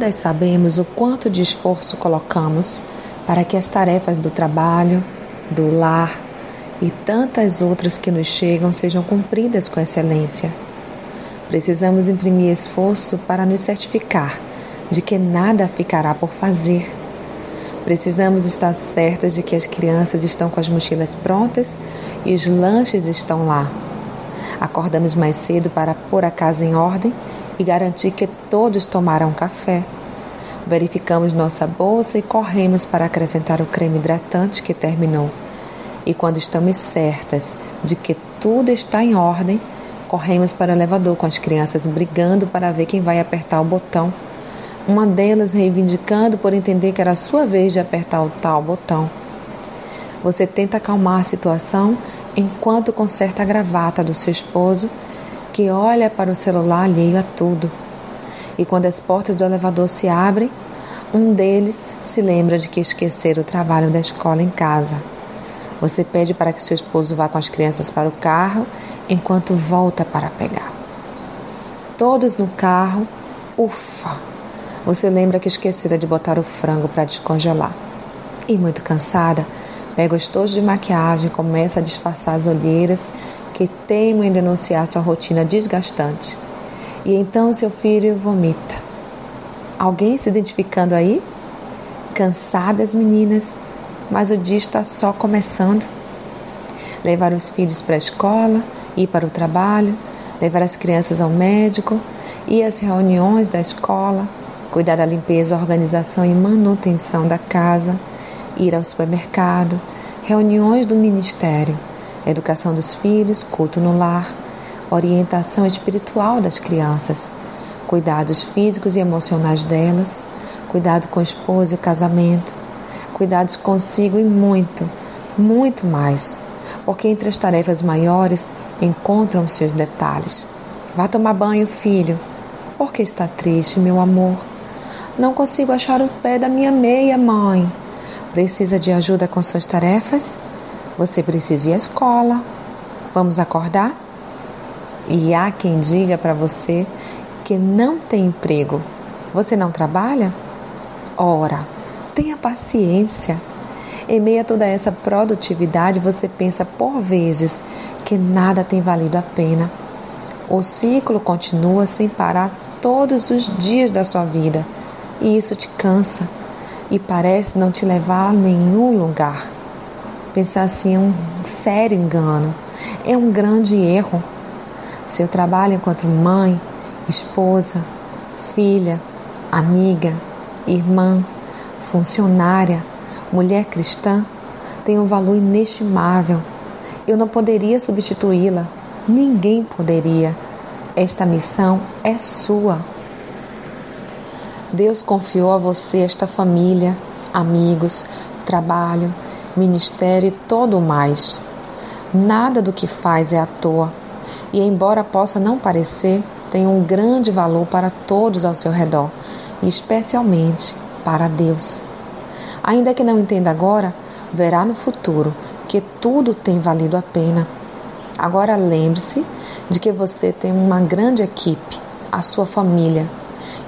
todas sabemos o quanto de esforço colocamos para que as tarefas do trabalho, do lar e tantas outras que nos chegam sejam cumpridas com excelência. Precisamos imprimir esforço para nos certificar de que nada ficará por fazer. Precisamos estar certas de que as crianças estão com as mochilas prontas e os lanches estão lá. Acordamos mais cedo para pôr a casa em ordem e garantir que todos tomaram café. Verificamos nossa bolsa e corremos para acrescentar o creme hidratante que terminou. E quando estamos certas de que tudo está em ordem, corremos para o elevador com as crianças brigando para ver quem vai apertar o botão. Uma delas reivindicando por entender que era a sua vez de apertar o tal botão. Você tenta acalmar a situação enquanto conserta a gravata do seu esposo que olha para o celular alheio a tudo. E quando as portas do elevador se abrem, um deles se lembra de que esqueceram o trabalho da escola em casa. Você pede para que seu esposo vá com as crianças para o carro enquanto volta para pegar. Todos no carro, ufa! Você lembra que esquecera de botar o frango para descongelar. E muito cansada, pega o estojo de maquiagem, começa a disfarçar as olheiras que teimam em denunciar sua rotina desgastante. E então seu filho vomita. Alguém se identificando aí? Cansadas meninas, mas o dia está só começando. Levar os filhos para a escola, ir para o trabalho, levar as crianças ao médico, ir às reuniões da escola, cuidar da limpeza, organização e manutenção da casa, ir ao supermercado, reuniões do ministério educação dos filhos, culto no lar, orientação espiritual das crianças, cuidados físicos e emocionais delas, cuidado com o esposo e o casamento, cuidados consigo e muito, muito mais, porque entre as tarefas maiores encontram seus detalhes. Vá tomar banho, filho. Por que está triste, meu amor? Não consigo achar o pé da minha meia, mãe. Precisa de ajuda com suas tarefas? Você precisa ir à escola. Vamos acordar? E há quem diga para você que não tem emprego. Você não trabalha? Ora, tenha paciência. Em meio a toda essa produtividade, você pensa por vezes que nada tem valido a pena. O ciclo continua sem parar todos os dias da sua vida e isso te cansa e parece não te levar a nenhum lugar. Pensar assim é um sério engano, é um grande erro. Seu trabalho enquanto mãe, esposa, filha, amiga, irmã, funcionária, mulher cristã tem um valor inestimável. Eu não poderia substituí-la, ninguém poderia. Esta missão é sua. Deus confiou a você esta família, amigos, trabalho, ministério e todo o mais. Nada do que faz é à toa, e embora possa não parecer, tem um grande valor para todos ao seu redor, e especialmente para Deus. Ainda que não entenda agora, verá no futuro que tudo tem valido a pena. Agora lembre-se de que você tem uma grande equipe, a sua família,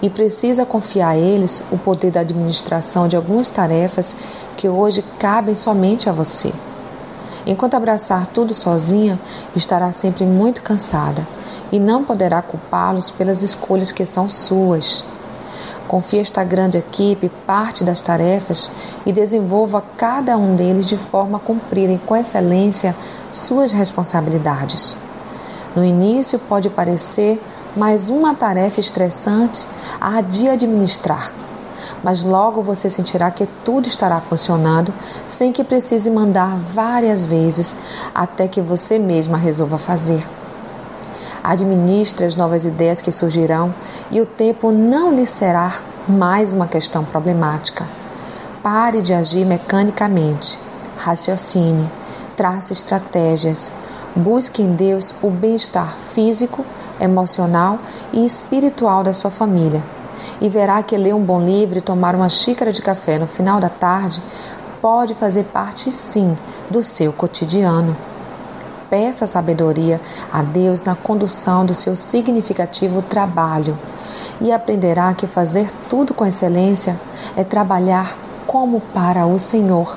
e precisa confiar a eles o poder da administração de algumas tarefas que hoje cabem somente a você. Enquanto abraçar tudo sozinha, estará sempre muito cansada e não poderá culpá-los pelas escolhas que são suas. Confie esta grande equipe parte das tarefas e desenvolva cada um deles de forma a cumprirem com excelência suas responsabilidades. No início pode parecer mais uma tarefa estressante a de administrar. Mas logo você sentirá que tudo estará funcionando sem que precise mandar várias vezes até que você mesma resolva fazer. Administre as novas ideias que surgirão e o tempo não lhe será mais uma questão problemática. Pare de agir mecanicamente. Raciocine, trace estratégias, busque em Deus o bem-estar físico emocional e espiritual da sua família. E verá que ler um bom livro e tomar uma xícara de café no final da tarde pode fazer parte, sim, do seu cotidiano. peça sabedoria a Deus na condução do seu significativo trabalho e aprenderá que fazer tudo com excelência é trabalhar como para o Senhor.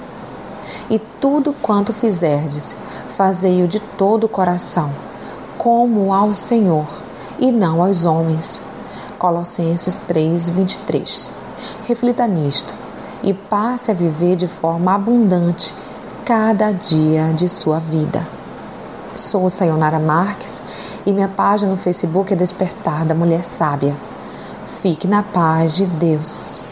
E tudo quanto fizerdes, fazei-o de todo o coração, como ao Senhor e não aos homens. Colossenses 3, 23. Reflita nisto e passe a viver de forma abundante cada dia de sua vida. Sou Sayonara Marques e minha página no Facebook é Despertar da Mulher Sábia. Fique na paz de Deus.